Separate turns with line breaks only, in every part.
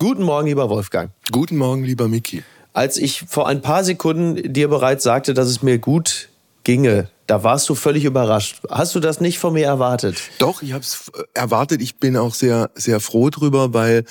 Guten Morgen, lieber Wolfgang.
Guten Morgen, lieber Miki.
Als ich vor ein paar Sekunden dir bereits sagte, dass es mir gut ginge, da warst du völlig überrascht. Hast du das nicht von mir erwartet?
Doch, ich habe es erwartet. Ich bin auch sehr, sehr froh drüber, weil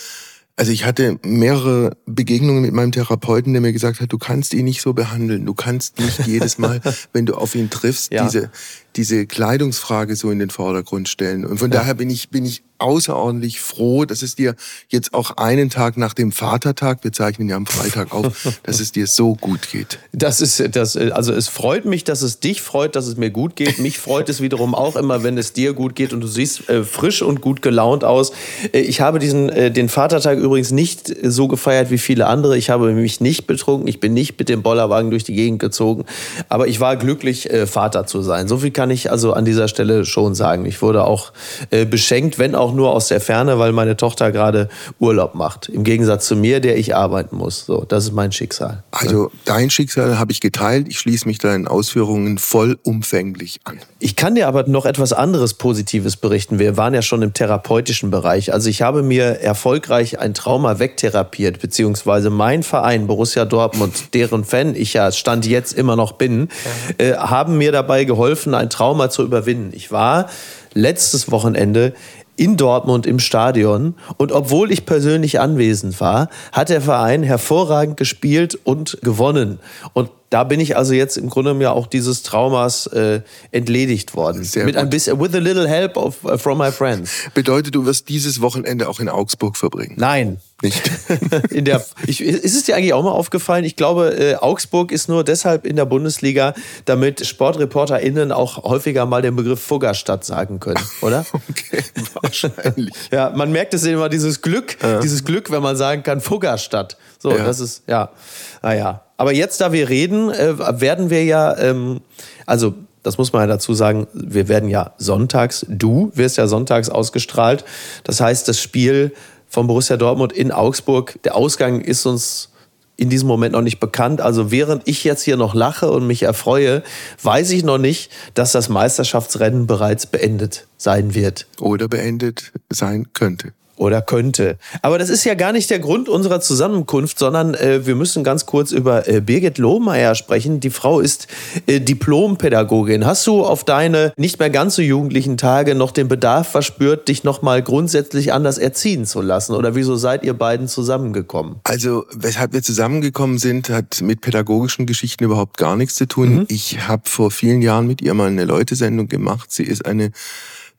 also ich hatte mehrere Begegnungen mit meinem Therapeuten, der mir gesagt hat, du kannst ihn nicht so behandeln. Du kannst nicht jedes Mal, wenn du auf ihn triffst, ja. diese, diese Kleidungsfrage so in den Vordergrund stellen. Und von ja. daher bin ich, bin ich außerordentlich froh, dass es dir jetzt auch einen Tag nach dem Vatertag, wir zeichnen ja am Freitag auf, dass es dir so gut geht.
Das ist, das, also es freut mich, dass es dich freut, dass es mir gut geht. Mich freut es wiederum auch immer, wenn es dir gut geht und du siehst äh, frisch und gut gelaunt aus. Äh, ich habe diesen, äh, den Vatertag übrigens nicht so gefeiert wie viele andere. Ich habe mich nicht betrunken. Ich bin nicht mit dem Bollerwagen durch die Gegend gezogen. Aber ich war glücklich, äh, Vater zu sein. So viel kann ich also an dieser Stelle schon sagen. Ich wurde auch äh, beschenkt, wenn auch nur aus der Ferne, weil meine Tochter gerade Urlaub macht. Im Gegensatz zu mir, der ich arbeiten muss. So, das ist mein Schicksal.
Also dein Schicksal habe ich geteilt. Ich schließe mich deinen Ausführungen vollumfänglich an.
Ich kann dir aber noch etwas anderes Positives berichten. Wir waren ja schon im therapeutischen Bereich. Also ich habe mir erfolgreich ein Trauma wegtherapiert, beziehungsweise mein Verein Borussia Dortmund, deren Fan ich ja Stand jetzt immer noch bin, äh, haben mir dabei geholfen, ein Trauma zu überwinden. Ich war letztes Wochenende in Dortmund im Stadion. Und obwohl ich persönlich anwesend war, hat der Verein hervorragend gespielt und gewonnen. Und da bin ich also jetzt im Grunde ja auch dieses Traumas äh, entledigt worden. Sehr Mit gut. ein bisschen, with a little help of, uh, from my friends.
Bedeutet, du wirst dieses Wochenende auch in Augsburg verbringen?
Nein.
Nicht?
in der, ich, ist es dir eigentlich auch mal aufgefallen? Ich glaube, äh, Augsburg ist nur deshalb in der Bundesliga, damit SportreporterInnen auch häufiger mal den Begriff Fuggerstadt sagen können, oder?
okay, wahrscheinlich.
ja, man merkt es immer, dieses Glück, ja. dieses Glück, wenn man sagen kann, Fuggerstadt. So, ja. das ist, ja, naja. Aber jetzt, da wir reden, äh, werden wir ja, ähm, also das muss man ja dazu sagen, wir werden ja sonntags, du wirst ja sonntags ausgestrahlt. Das heißt, das Spiel von Borussia Dortmund in Augsburg, der Ausgang ist uns in diesem Moment noch nicht bekannt. Also während ich jetzt hier noch lache und mich erfreue, weiß ich noch nicht, dass das Meisterschaftsrennen bereits beendet sein wird.
Oder beendet sein könnte
oder könnte. Aber das ist ja gar nicht der Grund unserer Zusammenkunft, sondern äh, wir müssen ganz kurz über äh, Birgit Lohmeier sprechen. Die Frau ist äh, Diplompädagogin. Hast du auf deine nicht mehr ganz so jugendlichen Tage noch den Bedarf verspürt, dich noch mal grundsätzlich anders erziehen zu lassen? Oder wieso seid ihr beiden zusammengekommen?
Also, weshalb wir zusammengekommen sind, hat mit pädagogischen Geschichten überhaupt gar nichts zu tun. Mhm. Ich habe vor vielen Jahren mit ihr mal eine Leutesendung gemacht. Sie ist eine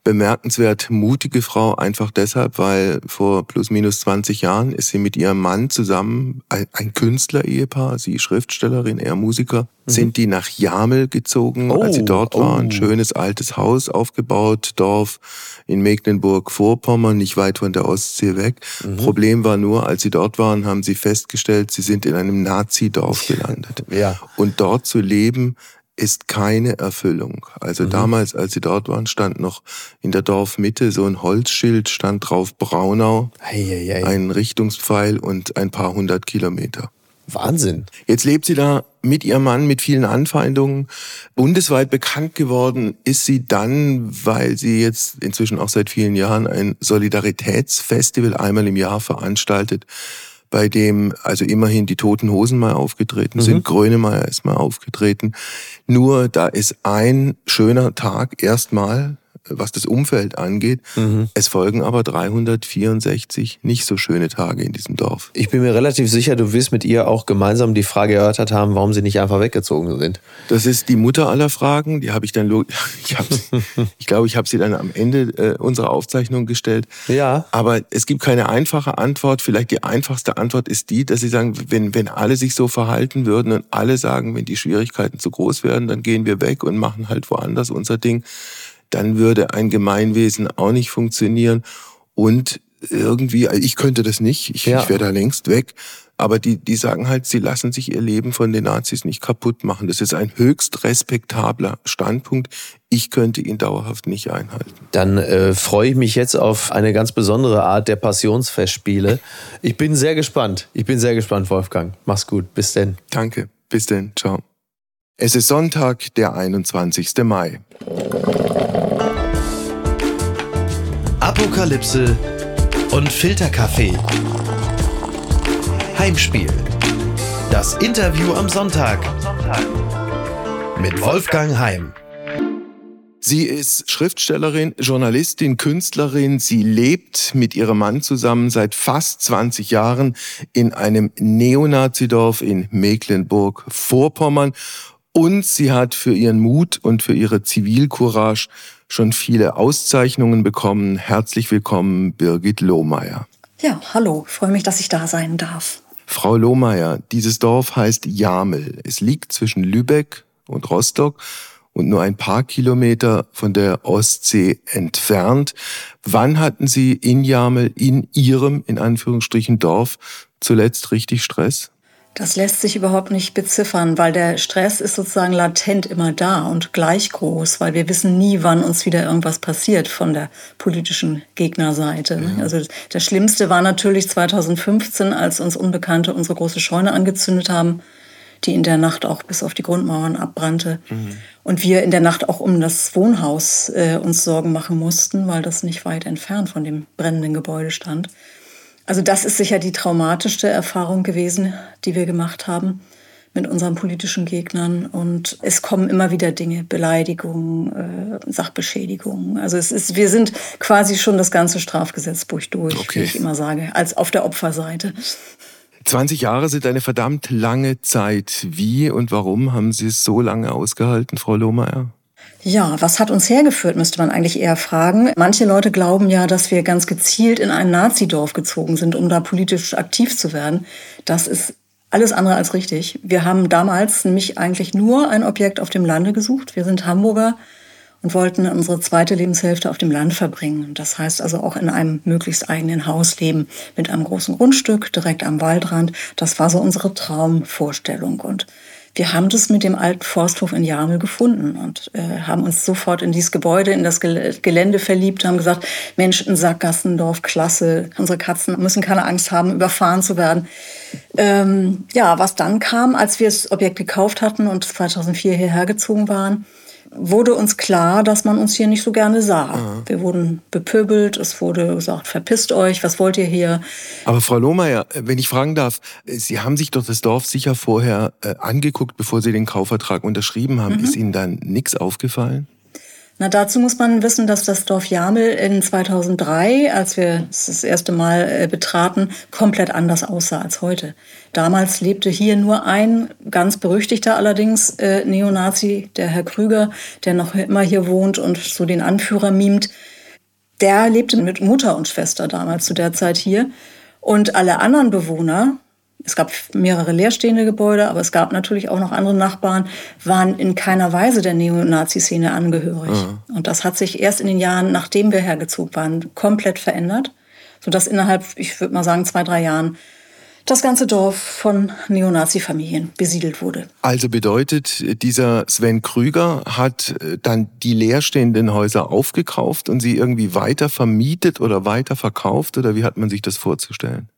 bemerkenswert mutige Frau, einfach deshalb, weil vor plus minus 20 Jahren ist sie mit ihrem Mann zusammen, ein, ein Künstler-Ehepaar, sie Schriftstellerin, er Musiker, mhm. sind die nach Jamel gezogen, oh, als sie dort oh. waren. Schönes altes Haus aufgebaut, Dorf in Mecklenburg-Vorpommern, nicht weit von der Ostsee weg. Mhm. Problem war nur, als sie dort waren, haben sie festgestellt, sie sind in einem Nazi-Dorf gelandet.
ja.
Und dort zu leben, ist keine Erfüllung. Also mhm. damals, als sie dort waren, stand noch in der Dorfmitte so ein Holzschild, stand drauf Braunau,
Eieiei.
ein Richtungspfeil und ein paar hundert Kilometer.
Wahnsinn.
Jetzt lebt sie da mit ihrem Mann mit vielen Anfeindungen. Bundesweit bekannt geworden ist sie dann, weil sie jetzt inzwischen auch seit vielen Jahren ein Solidaritätsfestival einmal im Jahr veranstaltet bei dem also immerhin die Toten Hosen mal aufgetreten mhm. sind, Grönemeyer ist mal aufgetreten. Nur da ist ein schöner Tag erstmal was das Umfeld angeht. Mhm. Es folgen aber 364 nicht so schöne Tage in diesem Dorf.
Ich bin mir relativ sicher, du wirst mit ihr auch gemeinsam die Frage erörtert haben, warum sie nicht einfach weggezogen sind.
Das ist die Mutter aller Fragen. Die habe ich dann, ich, ich glaube, ich habe sie dann am Ende äh, unserer Aufzeichnung gestellt.
Ja.
Aber es gibt keine einfache Antwort. Vielleicht die einfachste Antwort ist die, dass sie sagen, wenn, wenn alle sich so verhalten würden und alle sagen, wenn die Schwierigkeiten zu groß werden, dann gehen wir weg und machen halt woanders unser Ding dann würde ein Gemeinwesen auch nicht funktionieren. Und irgendwie, also ich könnte das nicht, ich, ja. ich wäre da längst weg. Aber die, die sagen halt, sie lassen sich ihr Leben von den Nazis nicht kaputt machen. Das ist ein höchst respektabler Standpunkt. Ich könnte ihn dauerhaft nicht einhalten.
Dann äh, freue ich mich jetzt auf eine ganz besondere Art der Passionsfestspiele. Ich bin sehr gespannt. Ich bin sehr gespannt, Wolfgang. Mach's gut. Bis denn.
Danke. Bis denn. Ciao. Es ist Sonntag, der 21. Mai.
Apokalypse und Filterkaffee.
Heimspiel. Das Interview am Sonntag mit Wolfgang Heim.
Sie ist Schriftstellerin, Journalistin, Künstlerin. Sie lebt mit ihrem Mann zusammen seit fast 20 Jahren in einem Neonazidorf in Mecklenburg-Vorpommern. Und sie hat für ihren Mut und für ihre Zivilcourage schon viele Auszeichnungen bekommen. Herzlich willkommen, Birgit Lohmeier.
Ja, hallo. Ich freue mich, dass ich da sein darf.
Frau Lohmeier, dieses Dorf heißt Jamel. Es liegt zwischen Lübeck und Rostock und nur ein paar Kilometer von der Ostsee entfernt. Wann hatten Sie in Jamel, in Ihrem, in Anführungsstrichen, Dorf zuletzt richtig Stress?
Das lässt sich überhaupt nicht beziffern, weil der Stress ist sozusagen latent immer da und gleich groß, weil wir wissen nie, wann uns wieder irgendwas passiert von der politischen Gegnerseite. Mhm. Also das Schlimmste war natürlich 2015, als uns Unbekannte unsere große Scheune angezündet haben die in der Nacht auch bis auf die Grundmauern abbrannte. Mhm. Und wir in der Nacht auch um das Wohnhaus äh, uns Sorgen machen mussten, weil das nicht weit entfernt von dem brennenden Gebäude stand. Also das ist sicher die traumatischste Erfahrung gewesen, die wir gemacht haben mit unseren politischen Gegnern. Und es kommen immer wieder Dinge, Beleidigungen, äh, Sachbeschädigungen. Also es ist, wir sind quasi schon das ganze Strafgesetzbuch durch, okay. wie ich immer sage, als auf der Opferseite.
20 Jahre sind eine verdammt lange Zeit. Wie und warum haben Sie es so lange ausgehalten, Frau Lohmeier?
Ja, was hat uns hergeführt, müsste man eigentlich eher fragen. Manche Leute glauben ja, dass wir ganz gezielt in ein Nazidorf gezogen sind, um da politisch aktiv zu werden. Das ist alles andere als richtig. Wir haben damals nämlich eigentlich nur ein Objekt auf dem Lande gesucht. Wir sind Hamburger und wollten unsere zweite Lebenshälfte auf dem Land verbringen. Das heißt also auch in einem möglichst eigenen Haus leben, mit einem großen Grundstück direkt am Waldrand. Das war so unsere Traumvorstellung. Und wir haben das mit dem alten Forsthof in Jamel gefunden und äh, haben uns sofort in dieses Gebäude, in das Gelände verliebt, haben gesagt, Mensch, ein Sackgassendorf, klasse, unsere Katzen müssen keine Angst haben, überfahren zu werden. Ähm, ja, was dann kam, als wir das Objekt gekauft hatten und 2004 hierher gezogen waren, wurde uns klar, dass man uns hier nicht so gerne sah. Aha. Wir wurden bepöbelt, es wurde gesagt, verpisst euch, was wollt ihr hier?
Aber Frau Lohmeier, wenn ich fragen darf, Sie haben sich doch das Dorf sicher vorher äh, angeguckt, bevor Sie den Kaufvertrag unterschrieben haben. Mhm. Ist Ihnen dann nichts aufgefallen?
Na, dazu muss man wissen, dass das Dorf Jamel in 2003, als wir es das erste Mal äh, betraten, komplett anders aussah als heute. Damals lebte hier nur ein ganz berüchtigter allerdings äh, Neonazi, der Herr Krüger, der noch immer hier wohnt und so den Anführer mimt. Der lebte mit Mutter und Schwester damals zu der Zeit hier. Und alle anderen Bewohner, es gab mehrere leerstehende Gebäude, aber es gab natürlich auch noch andere Nachbarn, waren in keiner Weise der Neonazi-Szene angehörig. Mhm. Und das hat sich erst in den Jahren, nachdem wir hergezogen waren, komplett verändert, sodass innerhalb, ich würde mal sagen, zwei, drei Jahren das ganze Dorf von Neonazi-Familien besiedelt wurde.
Also bedeutet, dieser Sven Krüger hat äh, dann die leerstehenden Häuser aufgekauft und sie irgendwie weiter vermietet oder weiter verkauft oder wie hat man sich das vorzustellen?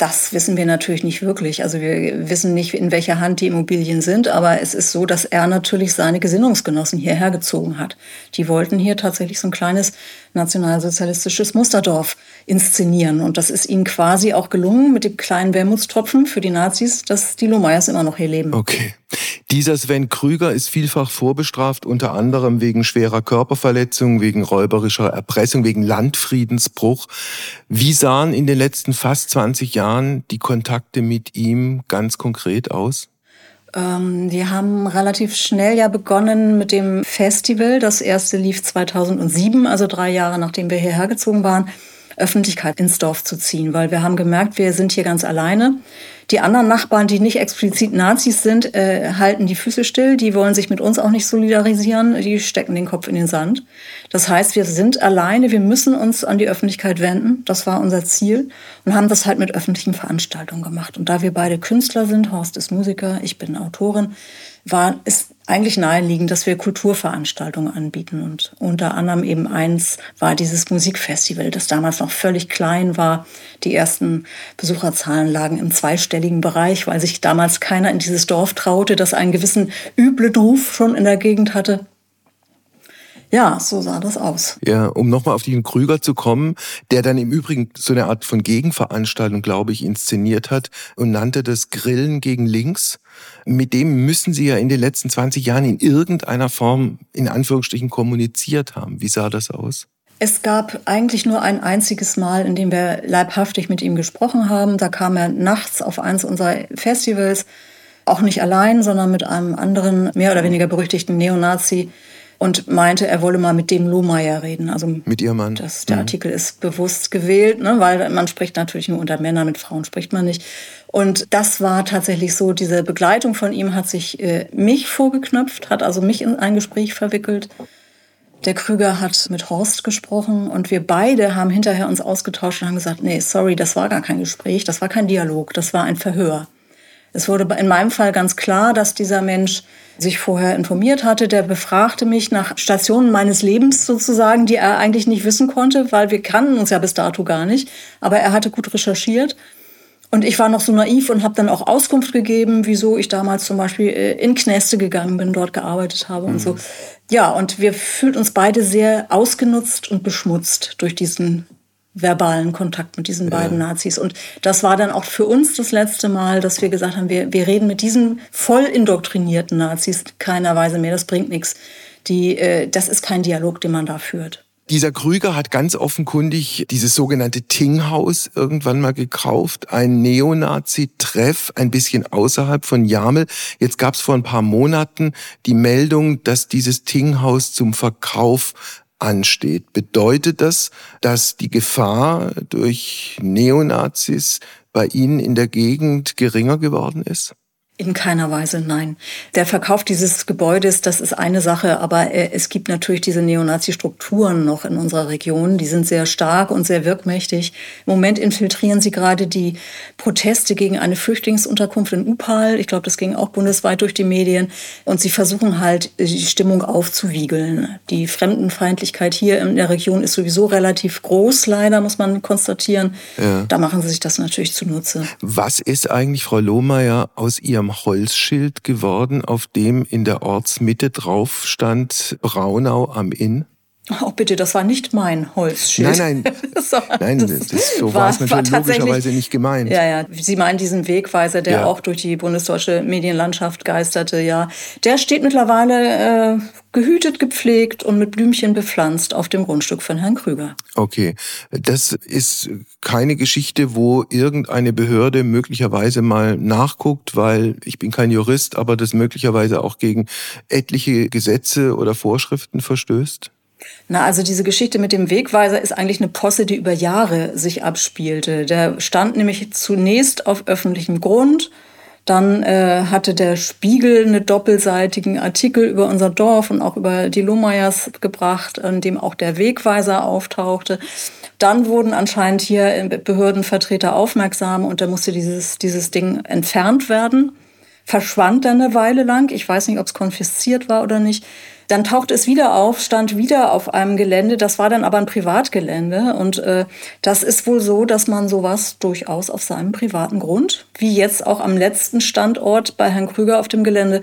Das wissen wir natürlich nicht wirklich. Also wir wissen nicht, in welcher Hand die Immobilien sind, aber es ist so, dass er natürlich seine Gesinnungsgenossen hierher gezogen hat. Die wollten hier tatsächlich so ein kleines nationalsozialistisches Musterdorf inszenieren. Und das ist ihnen quasi auch gelungen mit dem kleinen Wermutstropfen für die Nazis, dass die Lohmeyers immer noch hier leben.
Okay. Dieser Sven Krüger ist vielfach vorbestraft, unter anderem wegen schwerer Körperverletzung, wegen räuberischer Erpressung, wegen Landfriedensbruch. Wie sahen in den letzten fast 20 Jahren die Kontakte mit ihm ganz konkret aus?
Ähm, wir haben relativ schnell ja begonnen mit dem Festival. Das erste lief 2007, also drei Jahre nachdem wir hierher gezogen waren, Öffentlichkeit ins Dorf zu ziehen, weil wir haben gemerkt, wir sind hier ganz alleine. Die anderen Nachbarn, die nicht explizit Nazis sind, äh, halten die Füße still. Die wollen sich mit uns auch nicht solidarisieren. Die stecken den Kopf in den Sand. Das heißt, wir sind alleine. Wir müssen uns an die Öffentlichkeit wenden. Das war unser Ziel und haben das halt mit öffentlichen Veranstaltungen gemacht. Und da wir beide Künstler sind, Horst ist Musiker, ich bin Autorin, war, ist eigentlich naheliegend, dass wir Kulturveranstaltungen anbieten. Und unter anderem eben eins war dieses Musikfestival, das damals noch völlig klein war. Die ersten Besucherzahlen lagen im zweistelligen Bereich, weil sich damals keiner in dieses Dorf traute, das einen gewissen üblen Ruf schon in der Gegend hatte. Ja, so sah das aus.
Ja, um nochmal auf den Krüger zu kommen, der dann im Übrigen so eine Art von Gegenveranstaltung, glaube ich, inszeniert hat und nannte das Grillen gegen Links. Mit dem müssen Sie ja in den letzten 20 Jahren in irgendeiner Form, in Anführungsstrichen, kommuniziert haben. Wie sah das aus?
Es gab eigentlich nur ein einziges Mal, in dem wir leibhaftig mit ihm gesprochen haben. Da kam er nachts auf eins unserer Festivals, auch nicht allein, sondern mit einem anderen, mehr oder weniger berüchtigten Neonazi, und meinte, er wolle mal mit dem Lohmeier reden. Also
mit ihrem Mann.
Das, der mhm. Artikel ist bewusst gewählt, ne, weil man spricht natürlich nur unter Männern, mit Frauen spricht man nicht. Und das war tatsächlich so, diese Begleitung von ihm hat sich äh, mich vorgeknöpft, hat also mich in ein Gespräch verwickelt. Der Krüger hat mit Horst gesprochen und wir beide haben hinterher uns ausgetauscht und haben gesagt, nee, sorry, das war gar kein Gespräch, das war kein Dialog, das war ein Verhör. Es wurde in meinem Fall ganz klar, dass dieser Mensch sich vorher informiert hatte. Der befragte mich nach Stationen meines Lebens sozusagen, die er eigentlich nicht wissen konnte, weil wir kannten uns ja bis dato gar nicht. Aber er hatte gut recherchiert. Und ich war noch so naiv und habe dann auch Auskunft gegeben, wieso ich damals zum Beispiel äh, in Knäste gegangen bin, dort gearbeitet habe mhm. und so. Ja, und wir fühlten uns beide sehr ausgenutzt und beschmutzt durch diesen verbalen Kontakt mit diesen beiden ja. Nazis. Und das war dann auch für uns das letzte Mal, dass wir gesagt haben, wir, wir reden mit diesen voll indoktrinierten Nazis keiner Weise mehr. Das bringt nichts. Die, äh, das ist kein Dialog, den man da führt.
Dieser Krüger hat ganz offenkundig dieses sogenannte Tinghaus irgendwann mal gekauft, ein Neonazi-Treff, ein bisschen außerhalb von Jamel. Jetzt gab es vor ein paar Monaten die Meldung, dass dieses Tinghaus zum Verkauf ansteht. Bedeutet das, dass die Gefahr durch Neonazis bei Ihnen in der Gegend geringer geworden ist?
In keiner Weise, nein. Der Verkauf dieses Gebäudes, das ist eine Sache, aber äh, es gibt natürlich diese Neonazi-Strukturen noch in unserer Region. Die sind sehr stark und sehr wirkmächtig. Im Moment infiltrieren sie gerade die Proteste gegen eine Flüchtlingsunterkunft in Upal. Ich glaube, das ging auch bundesweit durch die Medien. Und sie versuchen halt, die Stimmung aufzuwiegeln. Die Fremdenfeindlichkeit hier in der Region ist sowieso relativ groß, leider, muss man konstatieren. Ja. Da machen sie sich das natürlich zunutze.
Was ist eigentlich, Frau Lohmeier, aus Ihrem Holzschild geworden, auf dem in der Ortsmitte drauf stand Braunau am Inn?
Oh bitte, das war nicht mein Holzschild.
Nein, nein, das war, nein, das, das, so war, es natürlich logischerweise nicht gemeint.
Ja, ja. Sie meinen diesen Wegweiser, der ja. auch durch die bundesdeutsche Medienlandschaft geisterte, ja. Der steht mittlerweile äh, gehütet, gepflegt und mit Blümchen bepflanzt auf dem Grundstück von Herrn Krüger.
Okay, das ist keine Geschichte, wo irgendeine Behörde möglicherweise mal nachguckt, weil ich bin kein Jurist, aber das möglicherweise auch gegen etliche Gesetze oder Vorschriften verstößt?
Na, also diese Geschichte mit dem Wegweiser ist eigentlich eine Posse, die über Jahre sich abspielte. Der stand nämlich zunächst auf öffentlichem Grund. Dann äh, hatte der Spiegel einen doppelseitigen Artikel über unser Dorf und auch über die Lohmeyers gebracht, in dem auch der Wegweiser auftauchte. Dann wurden anscheinend hier Behördenvertreter aufmerksam und da musste dieses, dieses Ding entfernt werden. Verschwand dann eine Weile lang. Ich weiß nicht, ob es konfisziert war oder nicht. Dann taucht es wieder auf, stand wieder auf einem Gelände. Das war dann aber ein Privatgelände. Und äh, das ist wohl so, dass man sowas durchaus auf seinem privaten Grund, wie jetzt auch am letzten Standort bei Herrn Krüger auf dem Gelände,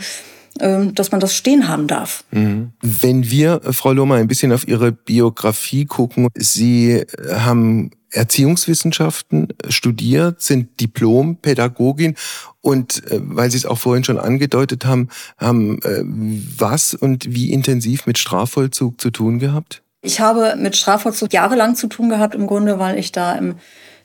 dass man das stehen haben darf.
Mhm. Wenn wir, äh, Frau Lohmer, ein bisschen auf Ihre Biografie gucken, Sie äh, haben Erziehungswissenschaften studiert, sind Diplompädagogin und äh, weil Sie es auch vorhin schon angedeutet haben, haben äh, was und wie intensiv mit Strafvollzug zu tun gehabt?
Ich habe mit Strafvollzug jahrelang zu tun gehabt, im Grunde, weil ich da im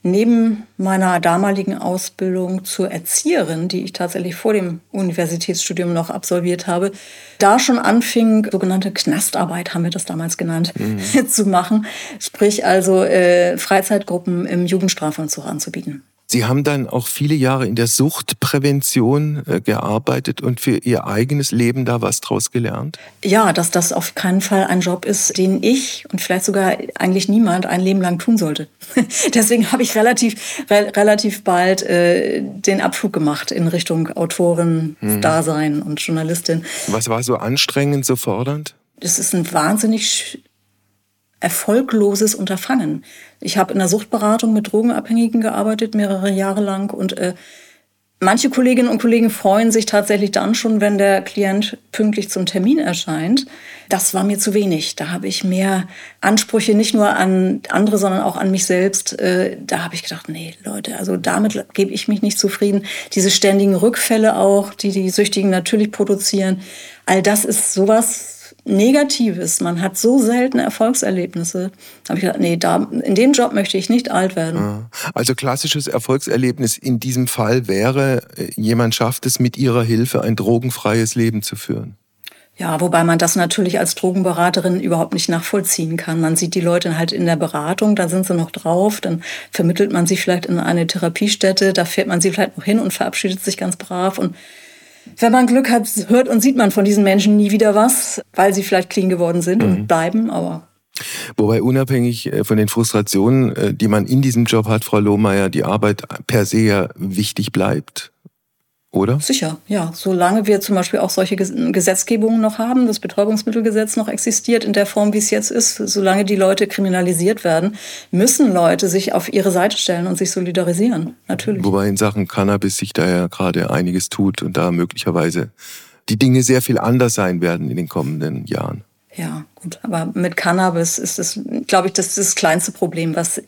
neben meiner damaligen Ausbildung zur Erzieherin, die ich tatsächlich vor dem Universitätsstudium noch absolviert habe, da schon anfing, sogenannte Knastarbeit, haben wir das damals genannt, mhm. zu machen. Sprich also äh, Freizeitgruppen im Jugendstrafvollzug anzubieten.
Sie haben dann auch viele Jahre in der Suchtprävention äh, gearbeitet und für Ihr eigenes Leben da was draus gelernt?
Ja, dass das auf keinen Fall ein Job ist, den ich und vielleicht sogar eigentlich niemand ein Leben lang tun sollte. Deswegen habe ich relativ, re relativ bald äh, den Abflug gemacht in Richtung Autorin, hm. Dasein und Journalistin.
Was war so anstrengend, so fordernd?
Das ist ein wahnsinnig erfolgloses Unterfangen. Ich habe in der Suchtberatung mit Drogenabhängigen gearbeitet, mehrere Jahre lang und äh, Manche Kolleginnen und Kollegen freuen sich tatsächlich dann schon, wenn der Klient pünktlich zum Termin erscheint. Das war mir zu wenig. Da habe ich mehr Ansprüche nicht nur an andere, sondern auch an mich selbst. Äh, da habe ich gedacht, nee, Leute, also damit gebe ich mich nicht zufrieden. Diese ständigen Rückfälle auch, die die Süchtigen natürlich produzieren, all das ist sowas, Negatives. Man hat so selten Erfolgserlebnisse. Da habe ich gedacht, nee, da, in dem Job möchte ich nicht alt werden.
Also klassisches Erfolgserlebnis in diesem Fall wäre, äh, jemand schafft es mit ihrer Hilfe ein drogenfreies Leben zu führen.
Ja, wobei man das natürlich als Drogenberaterin überhaupt nicht nachvollziehen kann. Man sieht die Leute halt in der Beratung, da sind sie noch drauf, dann vermittelt man sie vielleicht in eine Therapiestätte, da fährt man sie vielleicht noch hin und verabschiedet sich ganz brav und wenn man Glück hat, hört und sieht man von diesen Menschen nie wieder was, weil sie vielleicht clean geworden sind mhm. und bleiben, aber
Wobei unabhängig äh, von den Frustrationen, äh, die man in diesem Job hat, Frau Lohmeier, die Arbeit per se ja wichtig bleibt oder?
Sicher, ja. Solange wir zum Beispiel auch solche Gesetzgebungen noch haben, das Betäubungsmittelgesetz noch existiert in der Form, wie es jetzt ist, solange die Leute kriminalisiert werden, müssen Leute sich auf ihre Seite stellen und sich solidarisieren. Natürlich.
Wobei in Sachen Cannabis sich da ja gerade einiges tut und da möglicherweise die Dinge sehr viel anders sein werden in den kommenden Jahren.
Ja, gut. Aber mit Cannabis ist es, glaube ich, das ist das kleinste Problem, was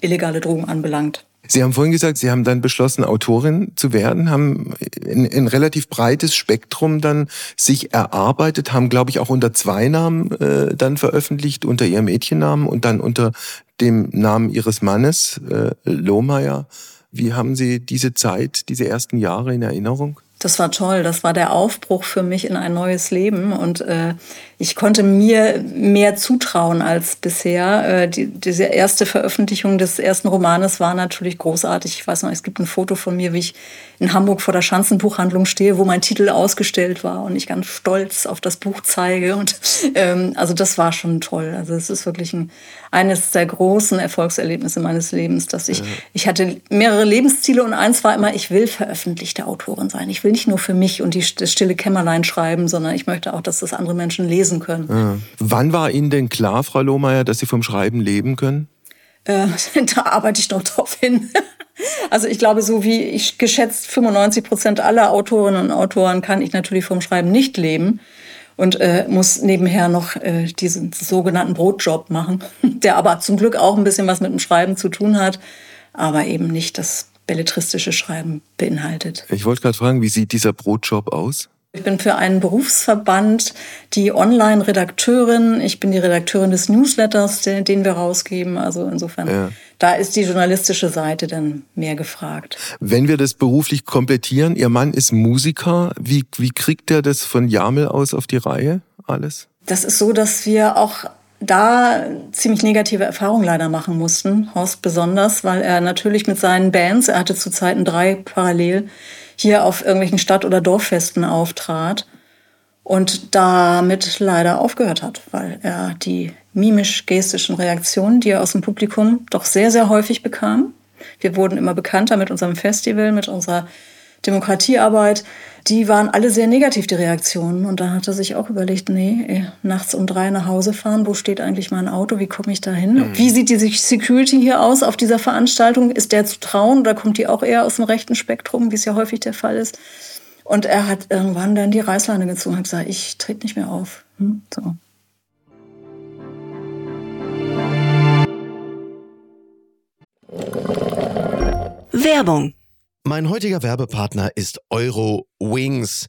illegale Drogen anbelangt.
Sie haben vorhin gesagt, Sie haben dann beschlossen, Autorin zu werden, haben ein, relativ breites Spektrum dann sich erarbeitet, haben, glaube ich, auch unter zwei Namen äh, dann veröffentlicht, unter Ihrem Mädchennamen und dann unter dem Namen Ihres Mannes, äh, Lohmeier. Wie haben Sie diese Zeit, diese ersten Jahre in Erinnerung?
Das war toll. Das war der Aufbruch für mich in ein neues Leben. Und äh, ich konnte mir mehr zutrauen als bisher. Äh, die, diese erste Veröffentlichung des ersten Romanes war natürlich großartig. Ich weiß noch, es gibt ein Foto von mir, wie ich in Hamburg vor der Schanzenbuchhandlung stehe, wo mein Titel ausgestellt war und ich ganz stolz auf das Buch zeige. Und ähm, also das war schon toll. Also es ist wirklich ein, eines der großen Erfolgserlebnisse meines Lebens, dass ich, ja. ich hatte mehrere Lebensziele und eins war immer, ich will veröffentlichte Autorin sein. Ich will nicht nur für mich und die, das stille Kämmerlein schreiben, sondern ich möchte auch, dass das andere Menschen lesen können. Ja.
Wann war Ihnen denn klar, Frau Lohmeier, dass Sie vom Schreiben leben können?
Äh, da arbeite ich noch drauf hin. Also ich glaube, so wie ich geschätzt 95 Prozent aller Autorinnen und Autoren kann ich natürlich vom Schreiben nicht leben und äh, muss nebenher noch äh, diesen sogenannten Brotjob machen, der aber zum Glück auch ein bisschen was mit dem Schreiben zu tun hat, aber eben nicht das belletristische Schreiben beinhaltet.
Ich wollte gerade fragen, wie sieht dieser Brotjob aus?
Ich bin für einen Berufsverband die Online-Redakteurin. Ich bin die Redakteurin des Newsletters, den, den wir rausgeben. Also insofern, ja. da ist die journalistische Seite dann mehr gefragt.
Wenn wir das beruflich komplettieren, Ihr Mann ist Musiker. Wie, wie kriegt er das von Jamel aus auf die Reihe alles?
Das ist so, dass wir auch da ziemlich negative Erfahrungen leider machen mussten. Horst besonders, weil er natürlich mit seinen Bands, er hatte zu Zeiten drei parallel, hier auf irgendwelchen Stadt- oder Dorffesten auftrat und damit leider aufgehört hat, weil er die mimisch-gestischen Reaktionen, die er aus dem Publikum doch sehr, sehr häufig bekam. Wir wurden immer bekannter mit unserem Festival, mit unserer Demokratiearbeit, die waren alle sehr negativ, die Reaktionen. Und da hat er sich auch überlegt, nee, nachts um drei nach Hause fahren, wo steht eigentlich mein Auto, wie komme ich da hin? Mhm. Wie sieht die Security hier aus auf dieser Veranstaltung? Ist der zu trauen oder kommt die auch eher aus dem rechten Spektrum, wie es ja häufig der Fall ist? Und er hat irgendwann dann die Reißleine gezogen und gesagt, ich trete nicht mehr auf. Hm? So.
Werbung
mein heutiger Werbepartner ist Euro Wings.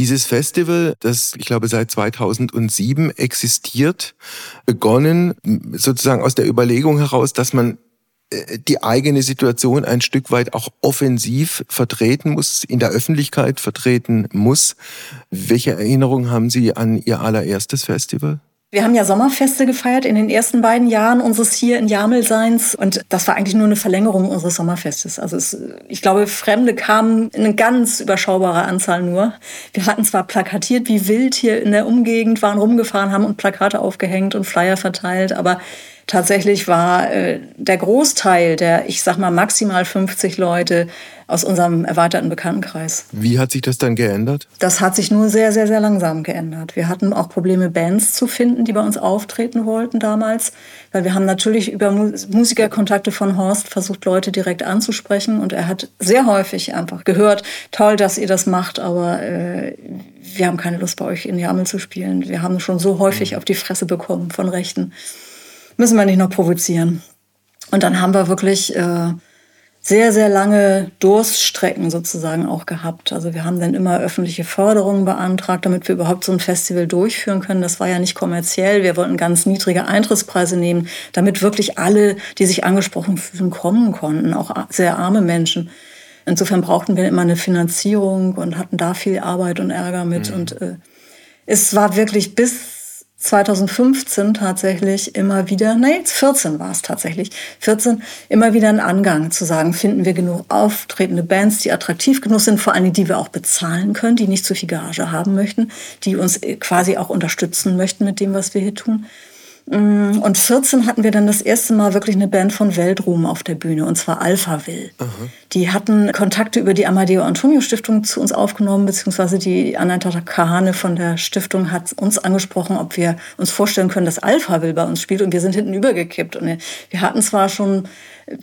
Dieses Festival, das ich glaube seit 2007 existiert, begonnen sozusagen aus der Überlegung heraus, dass man äh, die eigene Situation ein Stück weit auch offensiv vertreten muss, in der Öffentlichkeit vertreten muss. Welche Erinnerungen haben Sie an Ihr allererstes Festival?
Wir haben ja Sommerfeste gefeiert in den ersten beiden Jahren unseres hier in Jamelseins und das war eigentlich nur eine Verlängerung unseres Sommerfestes. Also es, ich glaube, Fremde kamen in eine ganz überschaubare Anzahl nur. Wir hatten zwar plakatiert wie wild hier in der Umgegend, waren rumgefahren, haben und Plakate aufgehängt und Flyer verteilt, aber tatsächlich war äh, der Großteil der, ich sag mal, maximal 50 Leute aus unserem erweiterten Bekanntenkreis.
Wie hat sich das dann geändert?
Das hat sich nur sehr, sehr, sehr langsam geändert. Wir hatten auch Probleme, Bands zu finden, die bei uns auftreten wollten damals, weil wir haben natürlich über Musikerkontakte von Horst versucht, Leute direkt anzusprechen und er hat sehr häufig einfach gehört, toll, dass ihr das macht, aber äh, wir haben keine Lust bei euch in Jamel zu spielen. Wir haben schon so häufig mhm. auf die Fresse bekommen von Rechten müssen wir nicht noch provozieren. Und dann haben wir wirklich äh, sehr, sehr lange Durststrecken sozusagen auch gehabt. Also wir haben dann immer öffentliche Förderungen beantragt, damit wir überhaupt so ein Festival durchführen können. Das war ja nicht kommerziell. Wir wollten ganz niedrige Eintrittspreise nehmen, damit wirklich alle, die sich angesprochen fühlen, kommen konnten, auch sehr arme Menschen. Insofern brauchten wir immer eine Finanzierung und hatten da viel Arbeit und Ärger mit. Mhm. Und äh, es war wirklich bis 2015 tatsächlich immer wieder, nee, 14 war es tatsächlich, 14 immer wieder ein Angang zu sagen, finden wir genug auftretende Bands, die attraktiv genug sind, vor allem die wir auch bezahlen können, die nicht zu viel Gage haben möchten, die uns quasi auch unterstützen möchten mit dem, was wir hier tun. Mm, und 14 hatten wir dann das erste Mal wirklich eine Band von Weltruhm auf der Bühne, und zwar Alpha Will. Die hatten Kontakte über die Amadeo Antonio Stiftung zu uns aufgenommen, beziehungsweise die Ananta Kahane von der Stiftung hat uns angesprochen, ob wir uns vorstellen können, dass Alpha Will bei uns spielt. Und wir sind hinten übergekippt. Und wir hatten zwar schon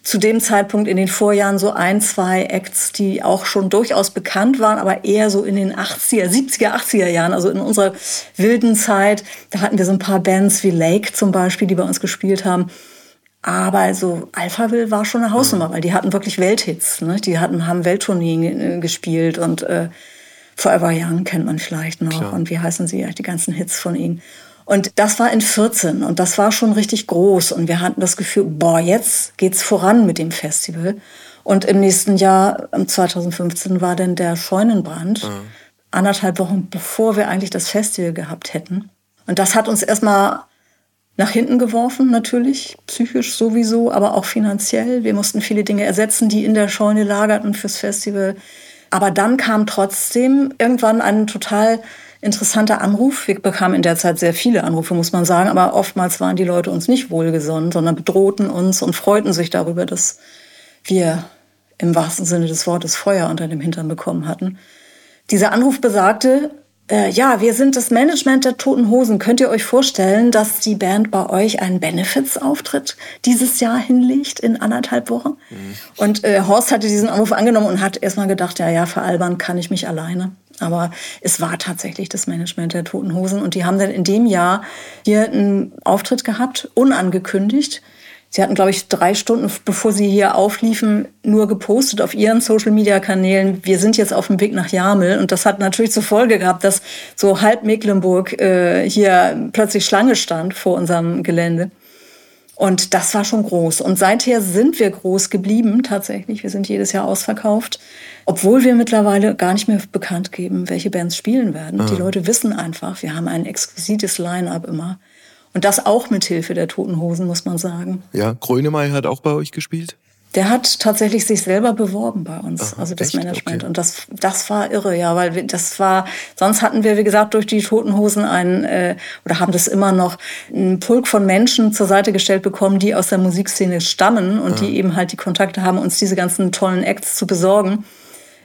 zu dem Zeitpunkt in den Vorjahren so ein, zwei Acts, die auch schon durchaus bekannt waren, aber eher so in den 80er, 70er, 80er Jahren, also in unserer wilden Zeit. Da hatten wir so ein paar Bands wie Lake zum Beispiel, die bei uns gespielt haben. Aber also Alphaville war schon eine Hausnummer, weil die hatten wirklich Welthits. Ne? Die hatten, haben Welttourneen äh, gespielt und äh, Forever Young kennt man vielleicht noch. Klar. Und wie heißen sie? Die ganzen Hits von ihnen. Und das war in 14 und das war schon richtig groß und wir hatten das Gefühl, boah, jetzt geht's voran mit dem Festival. Und im nächsten Jahr, 2015, war dann der Scheunenbrand, mhm. anderthalb Wochen bevor wir eigentlich das Festival gehabt hätten. Und das hat uns erstmal nach hinten geworfen, natürlich, psychisch sowieso, aber auch finanziell. Wir mussten viele Dinge ersetzen, die in der Scheune lagerten fürs Festival. Aber dann kam trotzdem irgendwann ein total interessanter Anruf. Wir bekamen in der Zeit sehr viele Anrufe, muss man sagen, aber oftmals waren die Leute uns nicht wohlgesonnen, sondern bedrohten uns und freuten sich darüber, dass wir im wahrsten Sinne des Wortes Feuer unter dem Hintern bekommen hatten. Dieser Anruf besagte, äh, ja, wir sind das Management der Toten Hosen. Könnt ihr euch vorstellen, dass die Band bei euch einen Benefits-Auftritt dieses Jahr hinlegt in anderthalb Wochen? Mhm. Und äh, Horst hatte diesen Anruf angenommen und hat erstmal gedacht, ja, ja, veralbern kann ich mich alleine. Aber es war tatsächlich das Management der Toten Hosen und die haben dann in dem Jahr hier einen Auftritt gehabt, unangekündigt. Sie hatten, glaube ich, drei Stunden, bevor Sie hier aufliefen, nur gepostet auf Ihren Social-Media-Kanälen, wir sind jetzt auf dem Weg nach Jamel. Und das hat natürlich zur Folge gehabt, dass so halb Mecklenburg äh, hier plötzlich Schlange stand vor unserem Gelände. Und das war schon groß. Und seither sind wir groß geblieben, tatsächlich. Wir sind jedes Jahr ausverkauft. Obwohl wir mittlerweile gar nicht mehr bekannt geben, welche Bands spielen werden. Ah. Die Leute wissen einfach, wir haben ein exquisites Line-up immer. Und das auch mit Hilfe der Toten Hosen, muss man sagen.
Ja, Grönemeyer hat auch bei euch gespielt?
Der hat tatsächlich sich selber beworben bei uns, Aha, also das echt? Management. Okay. Und das, das war irre, ja, weil wir, das war, sonst hatten wir, wie gesagt, durch die Toten Hosen einen, äh, oder haben das immer noch, einen Pulk von Menschen zur Seite gestellt bekommen, die aus der Musikszene stammen und ah. die eben halt die Kontakte haben, uns diese ganzen tollen Acts zu besorgen.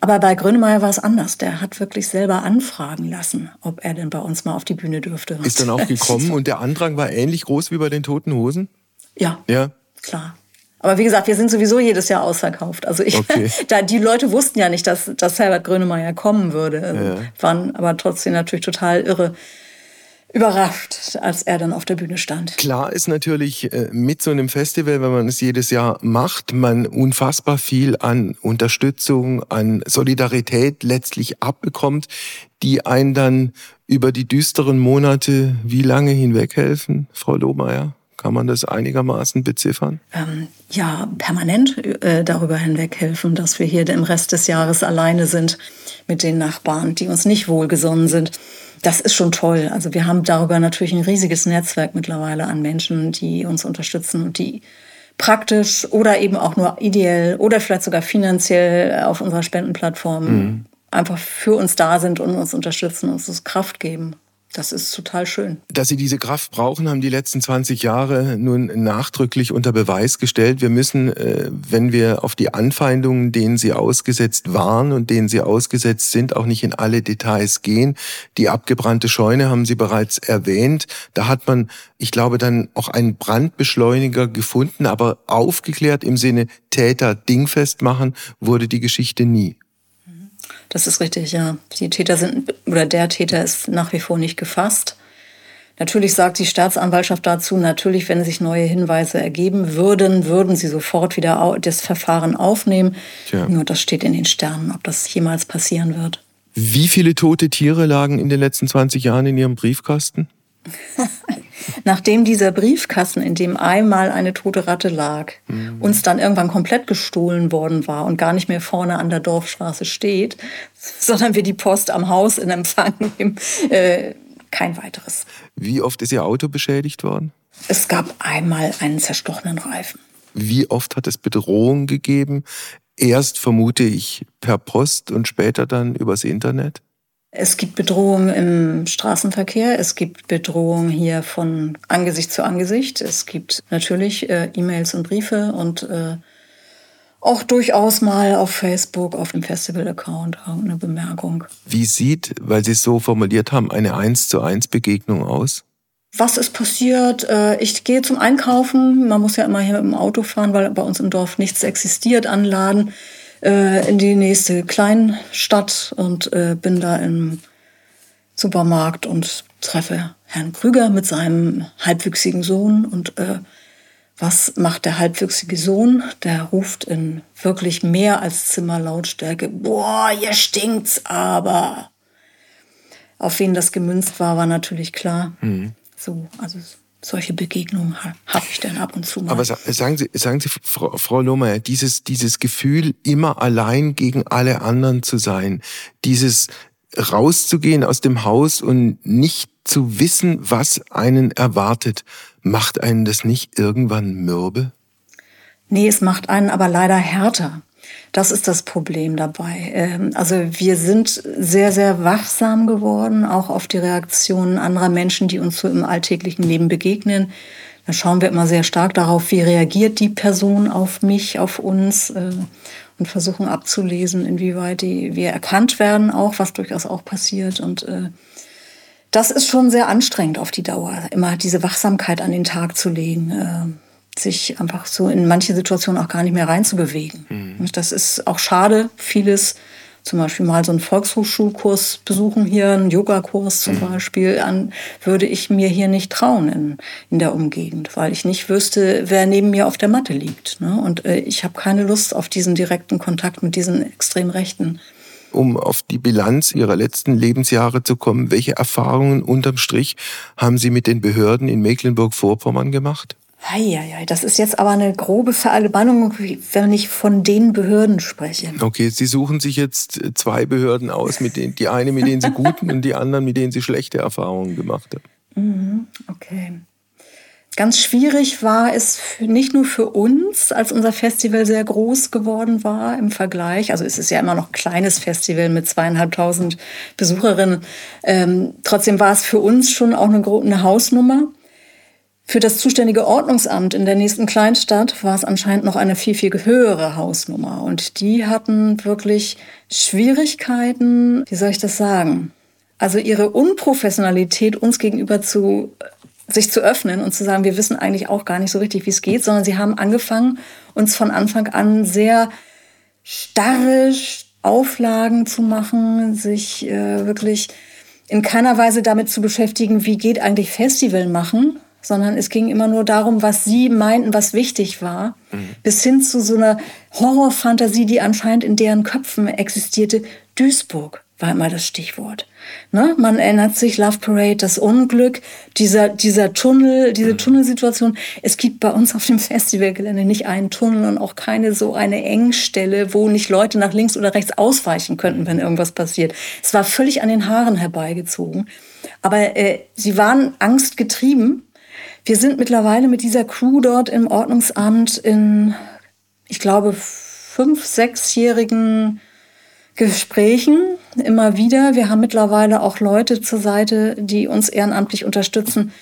Aber bei Grönemeyer war es anders. Der hat wirklich selber anfragen lassen, ob er denn bei uns mal auf die Bühne dürfte.
Ist dann auch gekommen und der Andrang war ähnlich groß wie bei den Toten Hosen?
Ja. Ja. Klar. Aber wie gesagt, wir sind sowieso jedes Jahr ausverkauft. Also ich, okay. da die Leute wussten ja nicht, dass, dass Herbert Grönemeyer kommen würde. Ja. Waren aber trotzdem natürlich total irre überrascht, als er dann auf der Bühne stand.
Klar ist natürlich äh, mit so einem Festival, wenn man es jedes Jahr macht, man unfassbar viel an Unterstützung, an Solidarität letztlich abbekommt, die einen dann über die düsteren Monate wie lange hinweg helfen, Frau Lohmeier? Kann man das einigermaßen beziffern?
Ähm, ja, permanent äh, darüber hinweg helfen, dass wir hier im Rest des Jahres alleine sind mit den Nachbarn, die uns nicht wohlgesonnen sind das ist schon toll. Also wir haben darüber natürlich ein riesiges Netzwerk mittlerweile an Menschen, die uns unterstützen und die praktisch oder eben auch nur ideell oder vielleicht sogar finanziell auf unserer Spendenplattform mhm. einfach für uns da sind und uns unterstützen, uns Kraft geben. Das ist total schön.
Dass sie diese Kraft brauchen, haben die letzten 20 Jahre nun nachdrücklich unter Beweis gestellt. Wir müssen, äh, wenn wir auf die Anfeindungen, denen sie ausgesetzt waren und denen sie ausgesetzt sind, auch nicht in alle Details gehen. Die abgebrannte Scheune haben Sie bereits erwähnt. Da hat man, ich glaube, dann auch einen Brandbeschleuniger gefunden, aber aufgeklärt im Sinne Täter dingfest machen wurde die Geschichte nie.
Das ist richtig, ja. Die Täter sind, oder der Täter ist nach wie vor nicht gefasst. Natürlich sagt die Staatsanwaltschaft dazu, natürlich, wenn sich neue Hinweise ergeben würden, würden sie sofort wieder das Verfahren aufnehmen. Tja. Nur das steht in den Sternen, ob das jemals passieren wird.
Wie viele tote Tiere lagen in den letzten 20 Jahren in Ihrem Briefkasten?
Nachdem dieser Briefkasten, in dem einmal eine tote Ratte lag, mhm. uns dann irgendwann komplett gestohlen worden war und gar nicht mehr vorne an der Dorfstraße steht, sondern wir die Post am Haus in Empfang nehmen, äh, kein weiteres.
Wie oft ist Ihr Auto beschädigt worden?
Es gab einmal einen zerstochenen Reifen.
Wie oft hat es Bedrohungen gegeben? Erst vermute ich per Post und später dann übers Internet?
Es gibt Bedrohung im Straßenverkehr, es gibt Bedrohung hier von Angesicht zu Angesicht, es gibt natürlich äh, E-Mails und Briefe und äh, auch durchaus mal auf Facebook, auf dem Festival-Account irgendeine Bemerkung.
Wie sieht, weil Sie es so formuliert haben, eine 1 zu 1 Begegnung aus?
Was ist passiert? Äh, ich gehe zum Einkaufen. Man muss ja immer hier mit dem Auto fahren, weil bei uns im Dorf nichts existiert an Laden äh, in die nächste Kleinstadt und äh, bin da im Supermarkt und treffe Herrn Krüger mit seinem halbwüchsigen Sohn. Und äh, was macht der halbwüchsige Sohn? Der ruft in wirklich mehr als Zimmerlautstärke, boah, hier stinkt's aber. Auf wen das gemünzt war, war natürlich klar. Mhm. So, also solche Begegnungen habe ich dann ab und zu mal.
Aber sagen Sie, sagen Sie, Frau, Frau Lohmeier, dieses, dieses Gefühl, immer allein gegen alle anderen zu sein, dieses rauszugehen aus dem Haus und nicht zu wissen, was einen erwartet, macht einen das nicht irgendwann mürbe?
Nee, es macht einen aber leider härter. Das ist das Problem dabei. Ähm, also wir sind sehr, sehr wachsam geworden, auch auf die Reaktionen anderer Menschen, die uns so im alltäglichen Leben begegnen. Da schauen wir immer sehr stark darauf, wie reagiert die Person auf mich, auf uns äh, und versuchen abzulesen, inwieweit die, wir erkannt werden, auch was durchaus auch passiert. Und äh, das ist schon sehr anstrengend auf die Dauer, immer diese Wachsamkeit an den Tag zu legen. Sich einfach so in manche Situationen auch gar nicht mehr reinzubewegen. Mhm. Und das ist auch schade. Vieles zum Beispiel mal so einen Volkshochschulkurs besuchen hier, einen Yogakurs zum mhm. Beispiel, an, würde ich mir hier nicht trauen in, in der Umgegend, weil ich nicht wüsste, wer neben mir auf der Matte liegt. Ne? Und äh, ich habe keine Lust auf diesen direkten Kontakt mit diesen extrem Rechten.
Um auf die Bilanz Ihrer letzten Lebensjahre zu kommen, welche Erfahrungen unterm Strich haben Sie mit den Behörden in Mecklenburg-Vorpommern gemacht?
Eieiei, das ist jetzt aber eine grobe Verallgemeinung, wenn ich von den Behörden spreche.
Okay, Sie suchen sich jetzt zwei Behörden aus, mit denen, die eine, mit denen Sie guten und die anderen, mit denen Sie schlechte Erfahrungen gemacht haben.
Mhm, okay. Ganz schwierig war es nicht nur für uns, als unser Festival sehr groß geworden war im Vergleich. Also es ist ja immer noch ein kleines Festival mit zweieinhalbtausend Besucherinnen. Ähm, trotzdem war es für uns schon auch eine, eine Hausnummer. Für das zuständige Ordnungsamt in der nächsten Kleinstadt war es anscheinend noch eine viel, viel höhere Hausnummer. Und die hatten wirklich Schwierigkeiten, wie soll ich das sagen? Also ihre Unprofessionalität uns gegenüber zu sich zu öffnen und zu sagen, wir wissen eigentlich auch gar nicht so richtig, wie es geht, sondern sie haben angefangen, uns von Anfang an sehr starre Auflagen zu machen, sich äh, wirklich in keiner Weise damit zu beschäftigen, wie geht eigentlich Festival machen, sondern es ging immer nur darum, was sie meinten, was wichtig war, mhm. bis hin zu so einer Horrorfantasie, die anscheinend in deren Köpfen existierte. Duisburg war immer das Stichwort. Ne? Man erinnert sich, Love Parade, das Unglück, dieser, dieser Tunnel, diese mhm. Tunnelsituation. Es gibt bei uns auf dem Festivalgelände nicht einen Tunnel und auch keine so eine Engstelle, wo nicht Leute nach links oder rechts ausweichen könnten, wenn irgendwas passiert. Es war völlig an den Haaren herbeigezogen. Aber äh, sie waren angstgetrieben. Wir sind mittlerweile mit dieser Crew dort im Ordnungsamt in, ich glaube, fünf, sechsjährigen Gesprächen immer wieder. Wir haben mittlerweile auch Leute zur Seite, die uns ehrenamtlich unterstützen,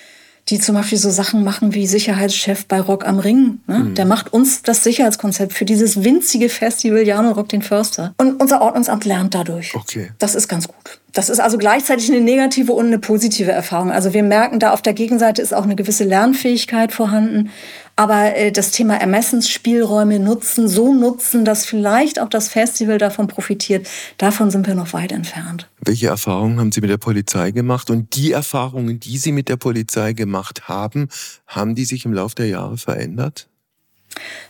die zum Beispiel so Sachen machen wie Sicherheitschef bei Rock am Ring. Ne? Mhm. Der macht uns das Sicherheitskonzept für dieses winzige Festival Jano Rock den Förster. Und unser Ordnungsamt lernt dadurch.
Okay.
Das ist ganz gut. Das ist also gleichzeitig eine negative und eine positive Erfahrung. Also wir merken, da auf der Gegenseite ist auch eine gewisse Lernfähigkeit vorhanden. Aber äh, das Thema Ermessensspielräume nutzen, so nutzen, dass vielleicht auch das Festival davon profitiert, davon sind wir noch weit entfernt.
Welche Erfahrungen haben Sie mit der Polizei gemacht? Und die Erfahrungen, die Sie mit der Polizei gemacht haben, haben die sich im Laufe der Jahre verändert?